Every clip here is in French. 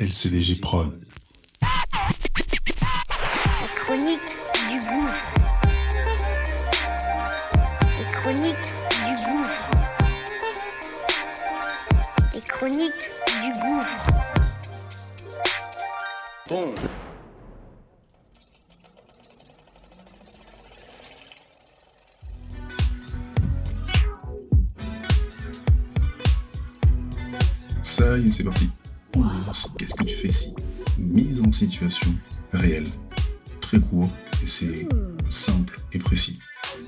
LCDG Prod. La chronique du gouffre. Les chroniques du gouffre. Les chroniques du gouffre. Bon. Ça y est, c'est parti. Qu'est-ce que tu fais ici? Mise en situation réelle. Très court et c'est simple et précis.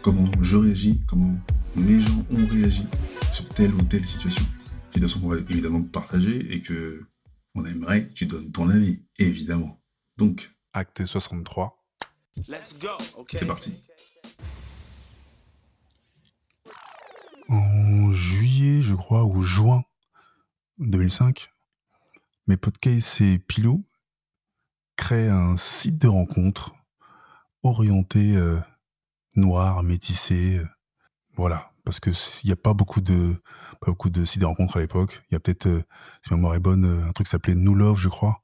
Comment je réagis, comment mes gens ont réagi sur telle ou telle situation. Situation qu'on va évidemment partager et que on aimerait que tu donnes ton avis, évidemment. Donc, acte 63, Let's go. Okay. c'est parti. En juillet, je crois, ou juin 2005, mes podcasts et Pilou créent un site de rencontre orienté euh, noir, métissé. euh, voilà, parce que il n'y a pas beaucoup de pas beaucoup de sites de rencontre à l'époque. Il y a peut-être, euh, si ma mémoire est bonne, un truc qui s'appelait New Love, je crois,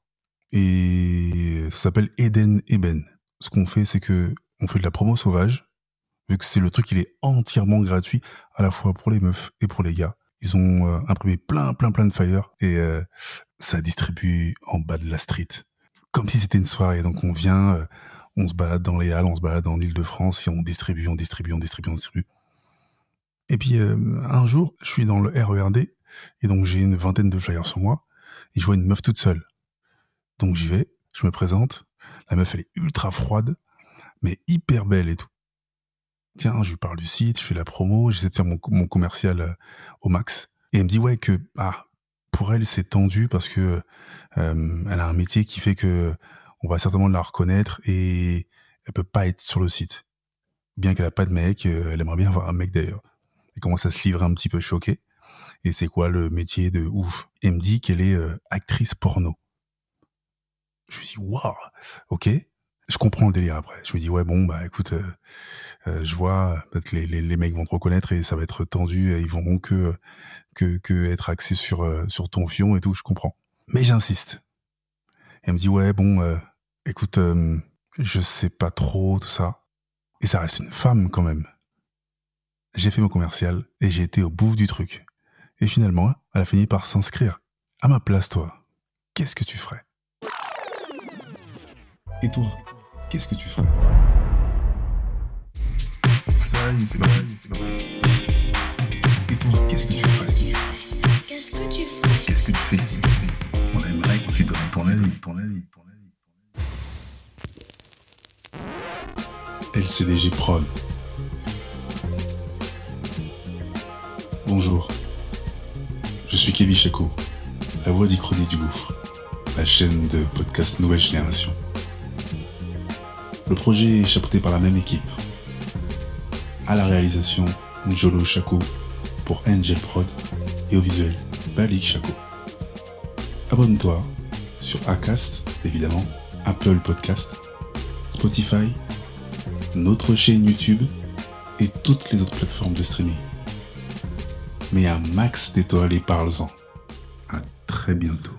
et ça s'appelle Eden Eben. Ce qu'on fait, c'est que on fait de la promo sauvage, vu que c'est le truc, il est entièrement gratuit à la fois pour les meufs et pour les gars. Ils ont euh, imprimé plein, plein, plein de flyers et euh, ça distribue en bas de la street. Comme si c'était une soirée. Donc on vient, euh, on se balade dans les halles, on se balade en Ile-de-France et on distribue, on distribue, on distribue, on distribue. Et puis un jour, je suis dans le RERD et donc j'ai une vingtaine de flyers sur moi et je vois une meuf toute seule. Donc j'y vais, je me présente. La meuf, elle est ultra froide, mais hyper belle et tout. Tiens, je lui parle du site, je fais la promo, j'essaie de faire mon, commercial euh, au max. Et elle me dit ouais que ah pour elle c'est tendu parce que euh, elle a un métier qui fait que on va certainement la reconnaître et elle peut pas être sur le site. Bien qu'elle a pas de mec, euh, elle aimerait bien avoir un mec d'ailleurs. Elle commence à se livrer un petit peu choquée. Et c'est quoi le métier de ouf? Elle me dit qu'elle est actrice porno. Je me dis waouh, ok. Je comprends le délire après. Je me dis ouais bon bah écoute, euh, je vois les, les, les mecs vont te reconnaître et ça va être tendu et ils vont que que que être axés sur euh, sur ton fion et tout. Je comprends. Mais j'insiste. Elle me dit ouais bon, euh, écoute, euh, je sais pas trop tout ça. Et ça reste une femme quand même. J'ai fait mon commercial et j'ai été au bout du truc. Et finalement, elle a fini par s'inscrire. À ma place, toi, qu'est-ce que tu ferais? Et toi, qu'est-ce que tu ferais? C'est c'est. Et toi, qu'est-ce que tu ferais Qu'est-ce que tu fais? Qu'est-ce que tu fais ici? On aimerait que tu donnes ton avis, ton avis, ton avis. LCDG Prod. Bonjour. Je suis Kevin Chaco, la voix d'Ichronie du Gouffre, la chaîne de podcast Nouvelle Génération. Le projet est chapeauté par la même équipe. À la réalisation, Njolo Chaco pour Angel Prod et au visuel, Balik Chaco. Abonne-toi sur Acast, évidemment, Apple Podcast, Spotify, notre chaîne YouTube et toutes les autres plateformes de streaming. Mais un max d'étoiles et parle-en. À très bientôt.